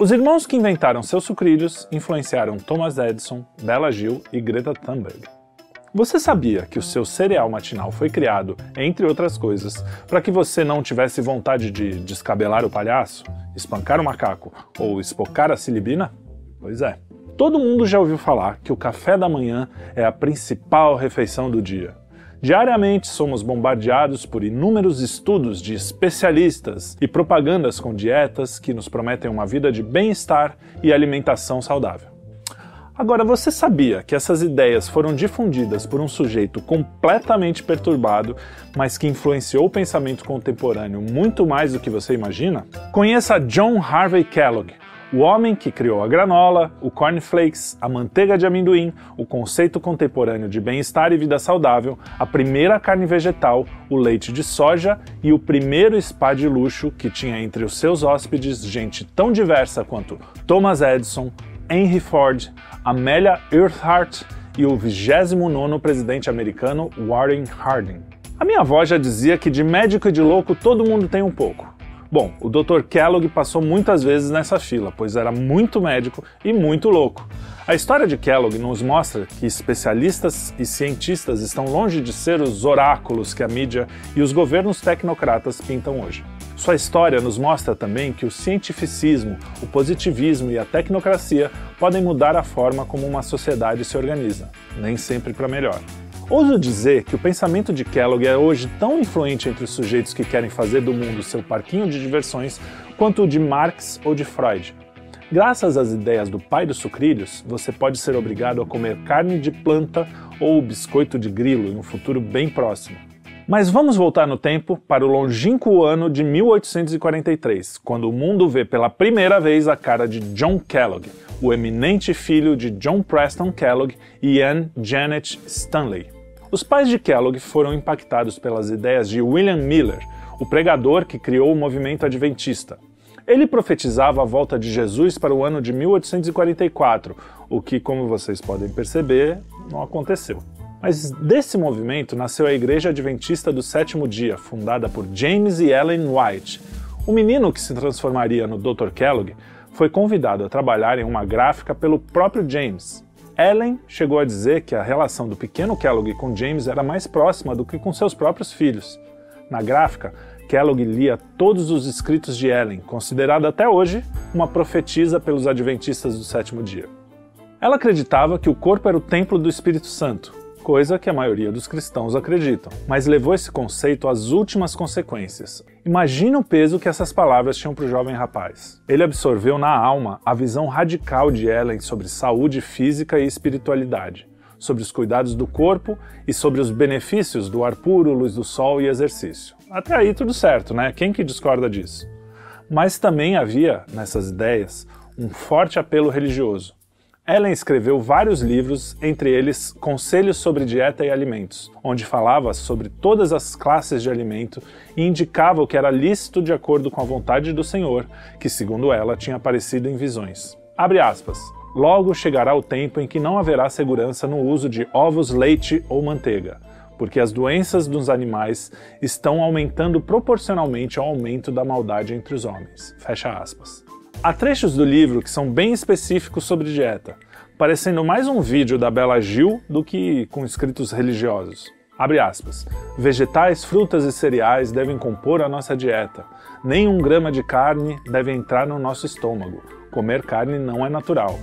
Os irmãos que inventaram seus sucrilhos influenciaram Thomas Edison, Bella Gil e Greta Thunberg. Você sabia que o seu cereal matinal foi criado, entre outras coisas, para que você não tivesse vontade de descabelar o palhaço, espancar o macaco ou espocar a silibina? Pois é. Todo mundo já ouviu falar que o café da manhã é a principal refeição do dia. Diariamente somos bombardeados por inúmeros estudos de especialistas e propagandas com dietas que nos prometem uma vida de bem-estar e alimentação saudável. Agora, você sabia que essas ideias foram difundidas por um sujeito completamente perturbado, mas que influenciou o pensamento contemporâneo muito mais do que você imagina? Conheça John Harvey Kellogg, o homem que criou a granola, o cornflakes, a manteiga de amendoim, o conceito contemporâneo de bem-estar e vida saudável, a primeira carne vegetal, o leite de soja e o primeiro spa de luxo que tinha entre os seus hóspedes gente tão diversa quanto Thomas Edison, Henry Ford, Amelia Earhart e o 29º presidente americano Warren Harding. A minha avó já dizia que de médico e de louco todo mundo tem um pouco. Bom, o Dr. Kellogg passou muitas vezes nessa fila, pois era muito médico e muito louco. A história de Kellogg nos mostra que especialistas e cientistas estão longe de ser os oráculos que a mídia e os governos tecnocratas pintam hoje. Sua história nos mostra também que o cientificismo, o positivismo e a tecnocracia podem mudar a forma como uma sociedade se organiza, nem sempre para melhor. Ouso dizer que o pensamento de Kellogg é hoje tão influente entre os sujeitos que querem fazer do mundo seu parquinho de diversões quanto o de Marx ou de Freud. Graças às ideias do pai dos sucrilhos, você pode ser obrigado a comer carne de planta ou biscoito de grilo em um futuro bem próximo. Mas vamos voltar no tempo para o longínquo ano de 1843, quando o mundo vê pela primeira vez a cara de John Kellogg, o eminente filho de John Preston Kellogg e Anne Janet Stanley. Os pais de Kellogg foram impactados pelas ideias de William Miller, o pregador que criou o movimento adventista. Ele profetizava a volta de Jesus para o ano de 1844, o que, como vocês podem perceber, não aconteceu. Mas desse movimento nasceu a Igreja Adventista do Sétimo Dia, fundada por James e Ellen White. O menino que se transformaria no Dr. Kellogg foi convidado a trabalhar em uma gráfica pelo próprio James. Ellen chegou a dizer que a relação do pequeno Kellogg com James era mais próxima do que com seus próprios filhos. Na gráfica, Kellogg lia todos os escritos de Ellen, considerada até hoje uma profetisa pelos adventistas do sétimo dia. Ela acreditava que o corpo era o templo do Espírito Santo, coisa que a maioria dos cristãos acreditam, mas levou esse conceito às últimas consequências. Imagina o peso que essas palavras tinham para o jovem rapaz. Ele absorveu na alma a visão radical de Ellen sobre saúde física e espiritualidade, sobre os cuidados do corpo e sobre os benefícios do ar puro, luz do sol e exercício. Até aí tudo certo, né? Quem que discorda disso? Mas também havia, nessas ideias, um forte apelo religioso Ellen escreveu vários livros, entre eles Conselhos sobre Dieta e Alimentos, onde falava sobre todas as classes de alimento e indicava o que era lícito de acordo com a vontade do Senhor, que, segundo ela, tinha aparecido em visões. Abre aspas. Logo chegará o tempo em que não haverá segurança no uso de ovos, leite ou manteiga, porque as doenças dos animais estão aumentando proporcionalmente ao aumento da maldade entre os homens. Fecha aspas. Há trechos do livro que são bem específicos sobre dieta, parecendo mais um vídeo da Bela Gil do que com escritos religiosos. Abre aspas. Vegetais, frutas e cereais devem compor a nossa dieta. Nem um grama de carne deve entrar no nosso estômago. Comer carne não é natural.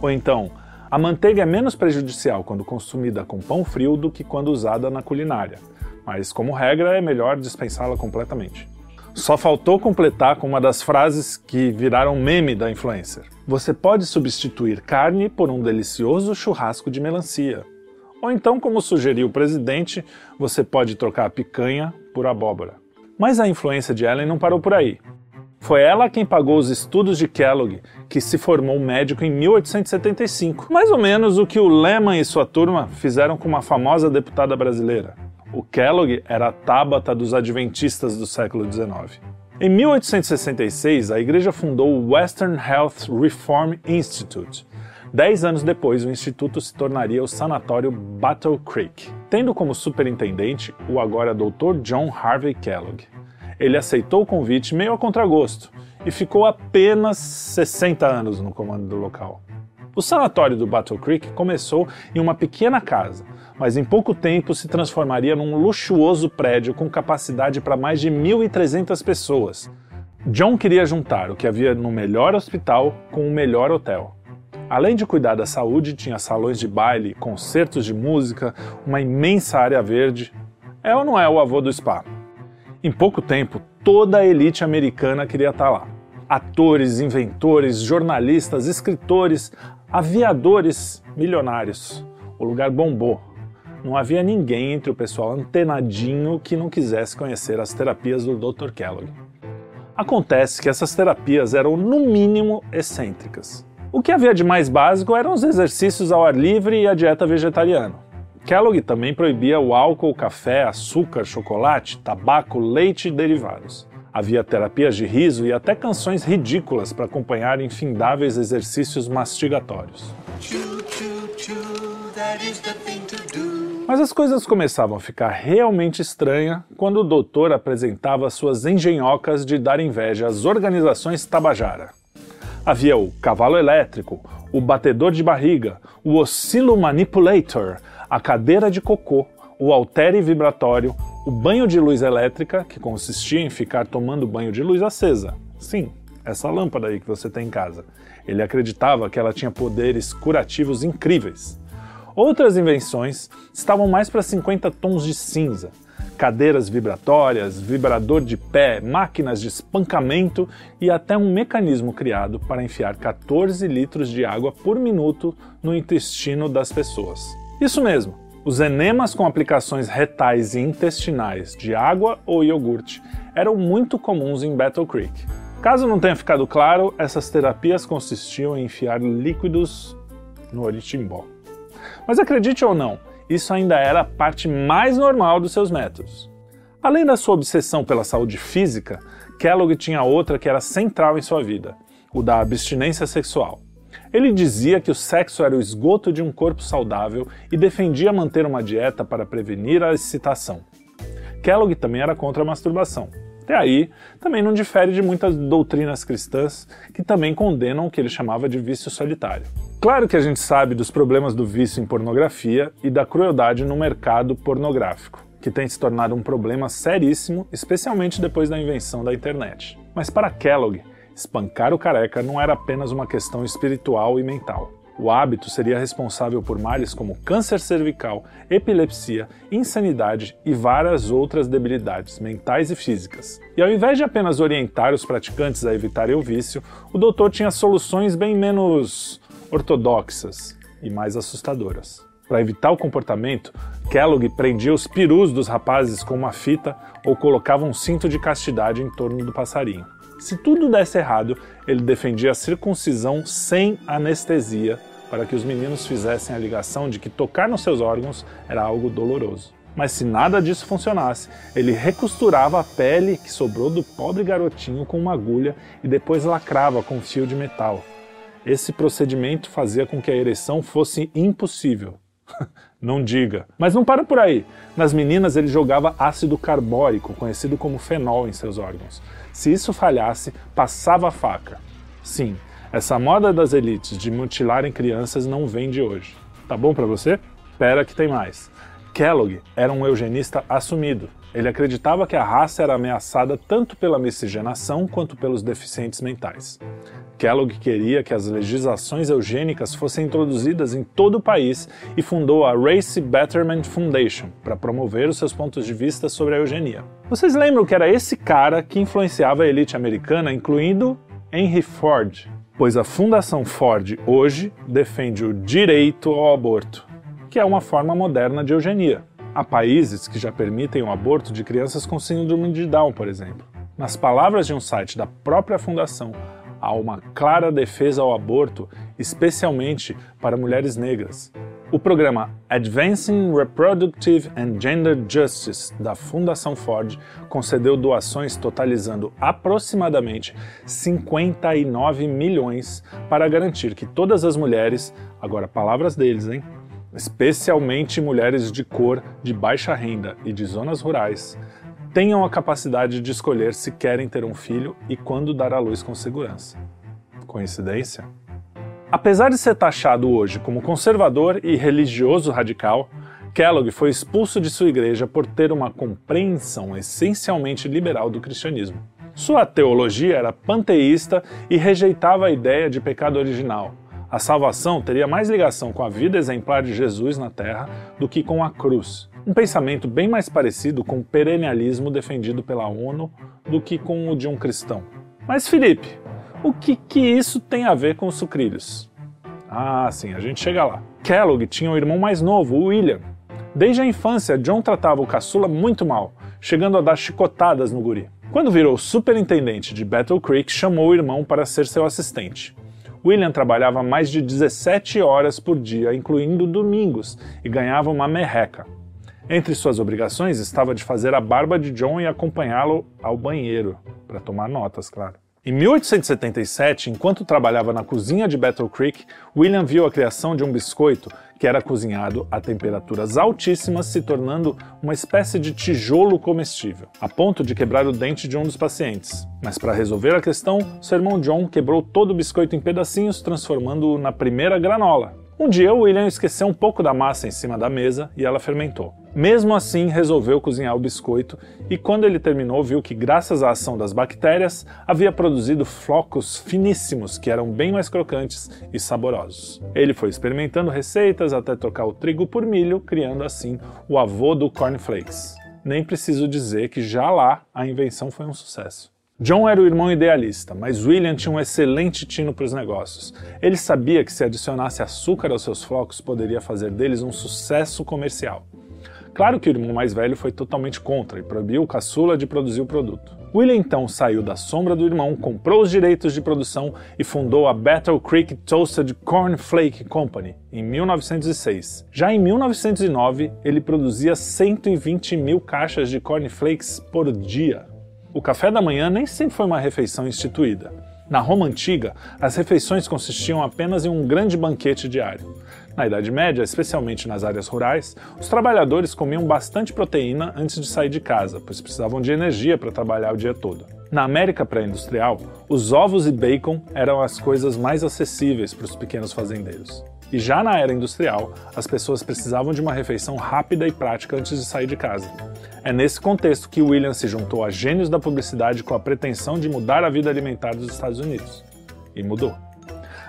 Ou então, a manteiga é menos prejudicial quando consumida com pão frio do que quando usada na culinária, mas como regra é melhor dispensá-la completamente. Só faltou completar com uma das frases que viraram meme da influencer. Você pode substituir carne por um delicioso churrasco de melancia. Ou então, como sugeriu o presidente, você pode trocar a picanha por abóbora. Mas a influência de Ellen não parou por aí. Foi ela quem pagou os estudos de Kellogg, que se formou médico em 1875. Mais ou menos o que o Lehman e sua turma fizeram com uma famosa deputada brasileira. O Kellogg era a tábata dos adventistas do século XIX. Em 1866, a igreja fundou o Western Health Reform Institute. Dez anos depois, o instituto se tornaria o sanatório Battle Creek, tendo como superintendente o agora Dr. John Harvey Kellogg. Ele aceitou o convite meio a contragosto e ficou apenas 60 anos no comando do local. O sanatório do Battle Creek começou em uma pequena casa, mas em pouco tempo se transformaria num luxuoso prédio com capacidade para mais de 1.300 pessoas. John queria juntar o que havia no melhor hospital com o melhor hotel. Além de cuidar da saúde, tinha salões de baile, concertos de música, uma imensa área verde. É ou não é o avô do spa? Em pouco tempo, toda a elite americana queria estar lá. Atores, inventores, jornalistas, escritores, aviadores, milionários. O lugar bombou. Não havia ninguém entre o pessoal antenadinho que não quisesse conhecer as terapias do Dr. Kellogg. Acontece que essas terapias eram, no mínimo, excêntricas. O que havia de mais básico eram os exercícios ao ar livre e a dieta vegetariana. Kellogg também proibia o álcool, café, açúcar, chocolate, tabaco, leite e derivados. Havia terapias de riso e até canções ridículas para acompanhar infindáveis exercícios mastigatórios. Mas as coisas começavam a ficar realmente estranhas quando o doutor apresentava suas engenhocas de dar inveja às organizações Tabajara. Havia o cavalo elétrico, o batedor de barriga, o oscilo manipulator, a cadeira de cocô, o altere vibratório, o banho de luz elétrica, que consistia em ficar tomando banho de luz acesa. Sim, essa lâmpada aí que você tem em casa. Ele acreditava que ela tinha poderes curativos incríveis. Outras invenções estavam mais para 50 tons de cinza, cadeiras vibratórias, vibrador de pé, máquinas de espancamento e até um mecanismo criado para enfiar 14 litros de água por minuto no intestino das pessoas. Isso mesmo, os enemas com aplicações retais e intestinais de água ou iogurte eram muito comuns em Battle Creek. Caso não tenha ficado claro, essas terapias consistiam em enfiar líquidos no oritimbó. Mas acredite ou não, isso ainda era a parte mais normal dos seus métodos. Além da sua obsessão pela saúde física, Kellogg tinha outra que era central em sua vida, o da abstinência sexual. Ele dizia que o sexo era o esgoto de um corpo saudável e defendia manter uma dieta para prevenir a excitação. Kellogg também era contra a masturbação. Até aí, também não difere de muitas doutrinas cristãs que também condenam o que ele chamava de vício solitário. Claro que a gente sabe dos problemas do vício em pornografia e da crueldade no mercado pornográfico, que tem se tornado um problema seríssimo, especialmente depois da invenção da internet. Mas para Kellogg, espancar o careca não era apenas uma questão espiritual e mental. O hábito seria responsável por males como câncer cervical, epilepsia, insanidade e várias outras debilidades mentais e físicas. E ao invés de apenas orientar os praticantes a evitarem o vício, o doutor tinha soluções bem menos ortodoxas e mais assustadoras. Para evitar o comportamento, Kellogg prendia os perus dos rapazes com uma fita ou colocava um cinto de castidade em torno do passarinho. Se tudo desse errado, ele defendia a circuncisão sem anestesia para que os meninos fizessem a ligação de que tocar nos seus órgãos era algo doloroso. Mas se nada disso funcionasse, ele recosturava a pele que sobrou do pobre garotinho com uma agulha e depois lacrava com um fio de metal, esse procedimento fazia com que a ereção fosse impossível. não diga. Mas não para por aí. Nas meninas ele jogava ácido carbórico, conhecido como fenol, em seus órgãos. Se isso falhasse, passava a faca. Sim, essa moda das elites de mutilarem crianças não vem de hoje. Tá bom para você? Pera que tem mais. Kellogg era um eugenista assumido. Ele acreditava que a raça era ameaçada tanto pela miscigenação quanto pelos deficientes mentais. Kellogg queria que as legislações eugênicas fossem introduzidas em todo o país e fundou a Race Betterment Foundation para promover os seus pontos de vista sobre a eugenia. Vocês lembram que era esse cara que influenciava a elite americana, incluindo Henry Ford? Pois a Fundação Ford hoje defende o direito ao aborto, que é uma forma moderna de eugenia. Há países que já permitem o aborto de crianças com síndrome de Down, por exemplo. Nas palavras de um site da própria fundação, há uma clara defesa ao aborto, especialmente para mulheres negras. O programa Advancing Reproductive and Gender Justice da Fundação Ford concedeu doações totalizando aproximadamente 59 milhões para garantir que todas as mulheres, agora palavras deles, hein, especialmente mulheres de cor, de baixa renda e de zonas rurais, tenham a capacidade de escolher se querem ter um filho e quando dar à luz com segurança. Coincidência? Apesar de ser taxado hoje como conservador e religioso radical, Kellogg foi expulso de sua igreja por ter uma compreensão essencialmente liberal do cristianismo. Sua teologia era panteísta e rejeitava a ideia de pecado original. A salvação teria mais ligação com a vida exemplar de Jesus na Terra do que com a cruz. Um pensamento bem mais parecido com o perennialismo defendido pela ONU do que com o de um cristão. Mas Felipe, o que, que isso tem a ver com os sucrilhos? Ah, sim, a gente chega lá. Kellogg tinha um irmão mais novo, o William, Desde a infância, John tratava o caçula muito mal, chegando a dar chicotadas no guri. Quando virou superintendente de Battle Creek, chamou o irmão para ser seu assistente. William trabalhava mais de 17 horas por dia, incluindo domingos, e ganhava uma merreca. Entre suas obrigações estava de fazer a barba de John e acompanhá-lo ao banheiro, para tomar notas, claro. Em 1877, enquanto trabalhava na cozinha de Battle Creek, William viu a criação de um biscoito que era cozinhado a temperaturas altíssimas, se tornando uma espécie de tijolo comestível, a ponto de quebrar o dente de um dos pacientes. Mas para resolver a questão, seu irmão John quebrou todo o biscoito em pedacinhos, transformando-o na primeira granola. Um dia, William esqueceu um pouco da massa em cima da mesa e ela fermentou. Mesmo assim, resolveu cozinhar o biscoito e, quando ele terminou, viu que, graças à ação das bactérias, havia produzido flocos finíssimos que eram bem mais crocantes e saborosos. Ele foi experimentando receitas até trocar o trigo por milho, criando assim o avô do cornflakes. Nem preciso dizer que já lá a invenção foi um sucesso. John era o irmão idealista, mas William tinha um excelente tino para os negócios. Ele sabia que se adicionasse açúcar aos seus flocos poderia fazer deles um sucesso comercial. Claro que o irmão mais velho foi totalmente contra e proibiu o caçula de produzir o produto. William então saiu da sombra do irmão, comprou os direitos de produção e fundou a Battle Creek Toasted Corn Flake Company em 1906. Já em 1909, ele produzia 120 mil caixas de cornflakes por dia. O café da manhã nem sempre foi uma refeição instituída. Na Roma antiga, as refeições consistiam apenas em um grande banquete diário. Na Idade Média, especialmente nas áreas rurais, os trabalhadores comiam bastante proteína antes de sair de casa, pois precisavam de energia para trabalhar o dia todo. Na América pré-industrial, os ovos e bacon eram as coisas mais acessíveis para os pequenos fazendeiros. E já na era industrial, as pessoas precisavam de uma refeição rápida e prática antes de sair de casa. É nesse contexto que William se juntou a gênios da publicidade com a pretensão de mudar a vida alimentar dos Estados Unidos. E mudou.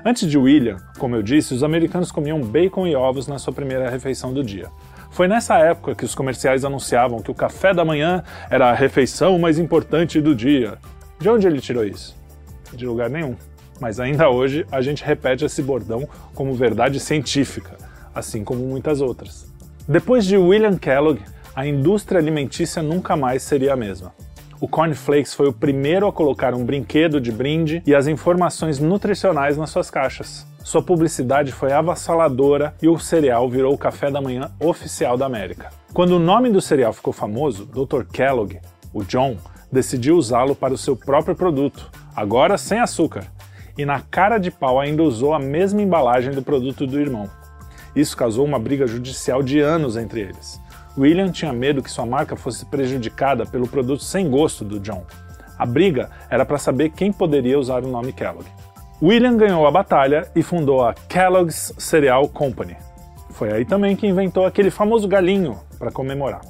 Antes de William, como eu disse, os americanos comiam bacon e ovos na sua primeira refeição do dia. Foi nessa época que os comerciais anunciavam que o café da manhã era a refeição mais importante do dia. De onde ele tirou isso? De lugar nenhum mas ainda hoje a gente repete esse bordão como verdade científica, assim como muitas outras. Depois de William Kellogg, a indústria alimentícia nunca mais seria a mesma. O Corn Flakes foi o primeiro a colocar um brinquedo de brinde e as informações nutricionais nas suas caixas. Sua publicidade foi avassaladora e o cereal virou o café da manhã oficial da América. Quando o nome do cereal ficou famoso, Dr. Kellogg, o John, decidiu usá-lo para o seu próprio produto, agora sem açúcar, e na cara de pau ainda usou a mesma embalagem do produto do irmão. Isso causou uma briga judicial de anos entre eles. William tinha medo que sua marca fosse prejudicada pelo produto sem gosto do John. A briga era para saber quem poderia usar o nome Kellogg. William ganhou a batalha e fundou a Kellogg's Cereal Company. Foi aí também que inventou aquele famoso galinho para comemorar.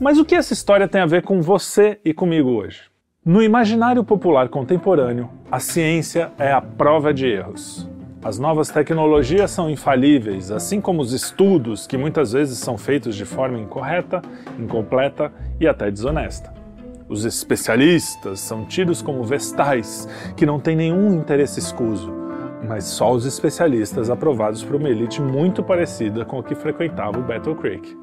Mas o que essa história tem a ver com você e comigo hoje? No imaginário popular contemporâneo, a ciência é a prova de erros. As novas tecnologias são infalíveis, assim como os estudos, que muitas vezes são feitos de forma incorreta, incompleta e até desonesta. Os especialistas são tidos como vestais, que não têm nenhum interesse escuso, mas só os especialistas aprovados por uma elite muito parecida com a que frequentava o Battle Creek.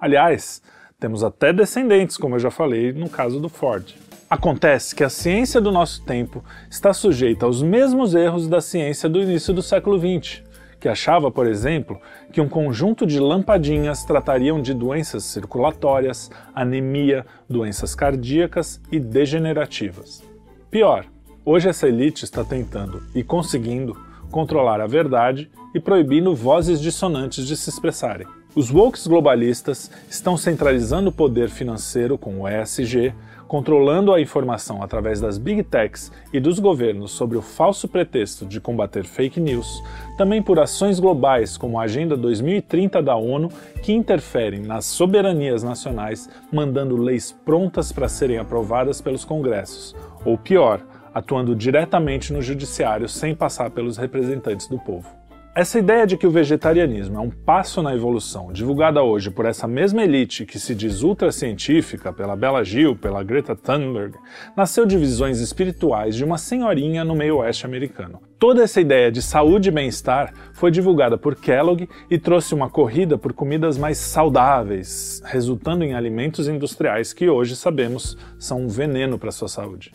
Aliás, temos até descendentes, como eu já falei no caso do Ford. Acontece que a ciência do nosso tempo está sujeita aos mesmos erros da ciência do início do século XX, que achava, por exemplo, que um conjunto de lampadinhas tratariam de doenças circulatórias, anemia, doenças cardíacas e degenerativas. Pior, hoje essa elite está tentando e conseguindo controlar a verdade e proibindo vozes dissonantes de se expressarem. Os wokes globalistas estão centralizando o poder financeiro com o ESG, controlando a informação através das big techs e dos governos sobre o falso pretexto de combater fake news, também por ações globais como a Agenda 2030 da ONU, que interferem nas soberanias nacionais, mandando leis prontas para serem aprovadas pelos congressos, ou pior, atuando diretamente no judiciário sem passar pelos representantes do povo. Essa ideia de que o vegetarianismo é um passo na evolução, divulgada hoje por essa mesma elite que se diz ultracientífica, pela Bela Gil, pela Greta Thunberg, nasceu de visões espirituais de uma senhorinha no meio oeste americano. Toda essa ideia de saúde e bem-estar foi divulgada por Kellogg e trouxe uma corrida por comidas mais saudáveis, resultando em alimentos industriais que hoje sabemos são um veneno para a sua saúde.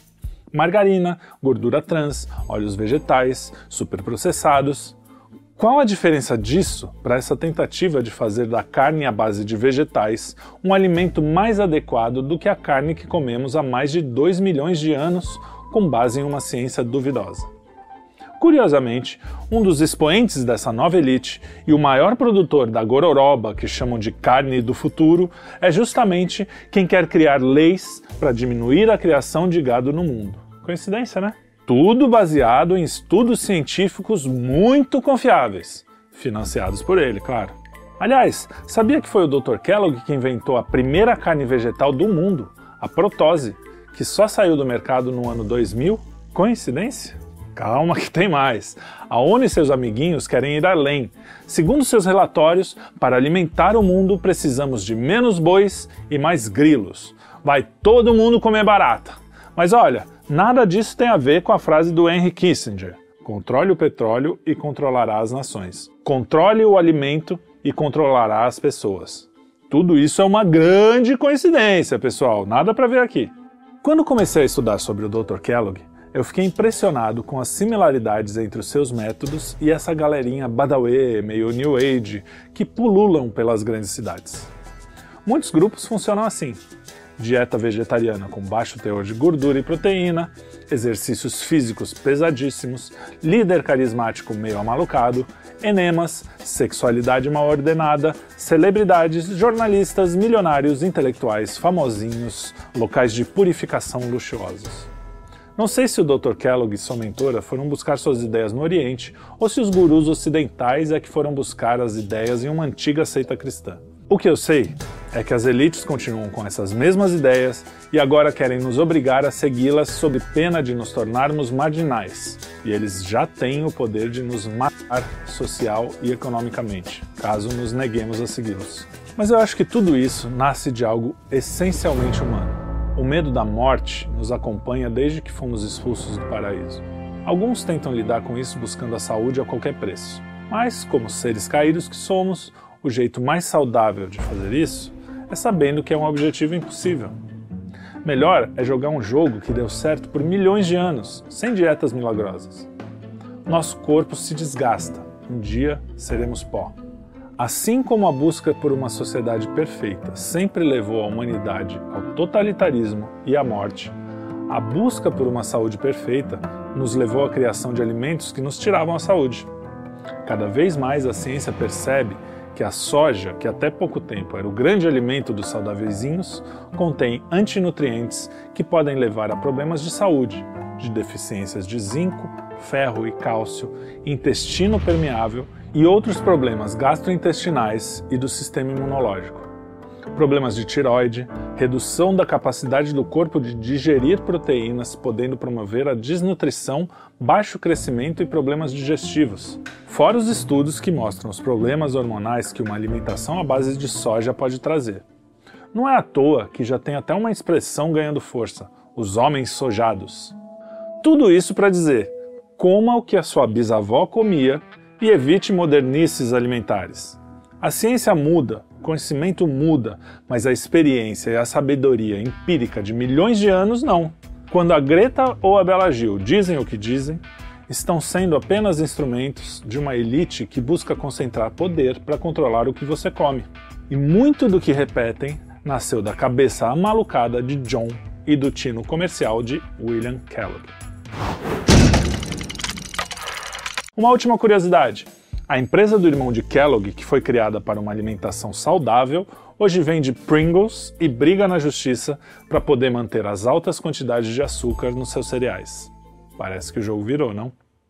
Margarina, gordura trans, óleos vegetais, superprocessados, qual a diferença disso para essa tentativa de fazer da carne à base de vegetais um alimento mais adequado do que a carne que comemos há mais de 2 milhões de anos, com base em uma ciência duvidosa? Curiosamente, um dos expoentes dessa nova elite e o maior produtor da gororoba, que chamam de carne do futuro, é justamente quem quer criar leis para diminuir a criação de gado no mundo. Coincidência, né? Tudo baseado em estudos científicos muito confiáveis, financiados por ele, claro. Aliás, sabia que foi o Dr. Kellogg que inventou a primeira carne vegetal do mundo, a protose, que só saiu do mercado no ano 2000? Coincidência? Calma que tem mais. A ONU e seus amiguinhos querem ir além. Segundo seus relatórios, para alimentar o mundo precisamos de menos bois e mais grilos. Vai todo mundo comer barata. Mas olha, Nada disso tem a ver com a frase do Henry Kissinger: controle o petróleo e controlará as nações. Controle o alimento e controlará as pessoas. Tudo isso é uma grande coincidência, pessoal, nada para ver aqui. Quando comecei a estudar sobre o Dr. Kellogg, eu fiquei impressionado com as similaridades entre os seus métodos e essa galerinha Badawi, meio New Age, que pululam pelas grandes cidades. Muitos grupos funcionam assim dieta vegetariana com baixo teor de gordura e proteína, exercícios físicos pesadíssimos, líder carismático meio amalucado, enemas, sexualidade mal ordenada, celebridades, jornalistas, milionários, intelectuais, famosinhos, locais de purificação luxuosos. Não sei se o Dr. Kellogg e sua mentora foram buscar suas ideias no Oriente ou se os gurus ocidentais é que foram buscar as ideias em uma antiga seita cristã. O que eu sei é que as elites continuam com essas mesmas ideias e agora querem nos obrigar a segui-las sob pena de nos tornarmos marginais. E eles já têm o poder de nos matar social e economicamente, caso nos neguemos a segui-los. Mas eu acho que tudo isso nasce de algo essencialmente humano. O medo da morte nos acompanha desde que fomos expulsos do paraíso. Alguns tentam lidar com isso buscando a saúde a qualquer preço. Mas, como seres caídos que somos, o jeito mais saudável de fazer isso é sabendo que é um objetivo impossível. Melhor é jogar um jogo que deu certo por milhões de anos, sem dietas milagrosas. Nosso corpo se desgasta, um dia seremos pó. Assim como a busca por uma sociedade perfeita sempre levou a humanidade ao totalitarismo e à morte, a busca por uma saúde perfeita nos levou à criação de alimentos que nos tiravam a saúde. Cada vez mais a ciência percebe que a soja, que até pouco tempo era o grande alimento dos saudáveiszinhos, contém antinutrientes que podem levar a problemas de saúde, de deficiências de zinco, ferro e cálcio, intestino permeável e outros problemas gastrointestinais e do sistema imunológico problemas de tiroide, redução da capacidade do corpo de digerir proteínas, podendo promover a desnutrição, baixo crescimento e problemas digestivos. Fora os estudos que mostram os problemas hormonais que uma alimentação à base de soja pode trazer. Não é à toa que já tem até uma expressão ganhando força: os homens sojados. Tudo isso para dizer: coma o que a sua bisavó comia e evite modernices alimentares. A ciência muda, conhecimento muda, mas a experiência e a sabedoria empírica de milhões de anos não. Quando a Greta ou a Bela Gil dizem o que dizem, estão sendo apenas instrumentos de uma elite que busca concentrar poder para controlar o que você come. E muito do que repetem nasceu da cabeça amalucada de John e do tino comercial de William Kellogg. Uma última curiosidade. A empresa do irmão de Kellogg, que foi criada para uma alimentação saudável, hoje vende Pringles e briga na justiça para poder manter as altas quantidades de açúcar nos seus cereais. Parece que o jogo virou, não?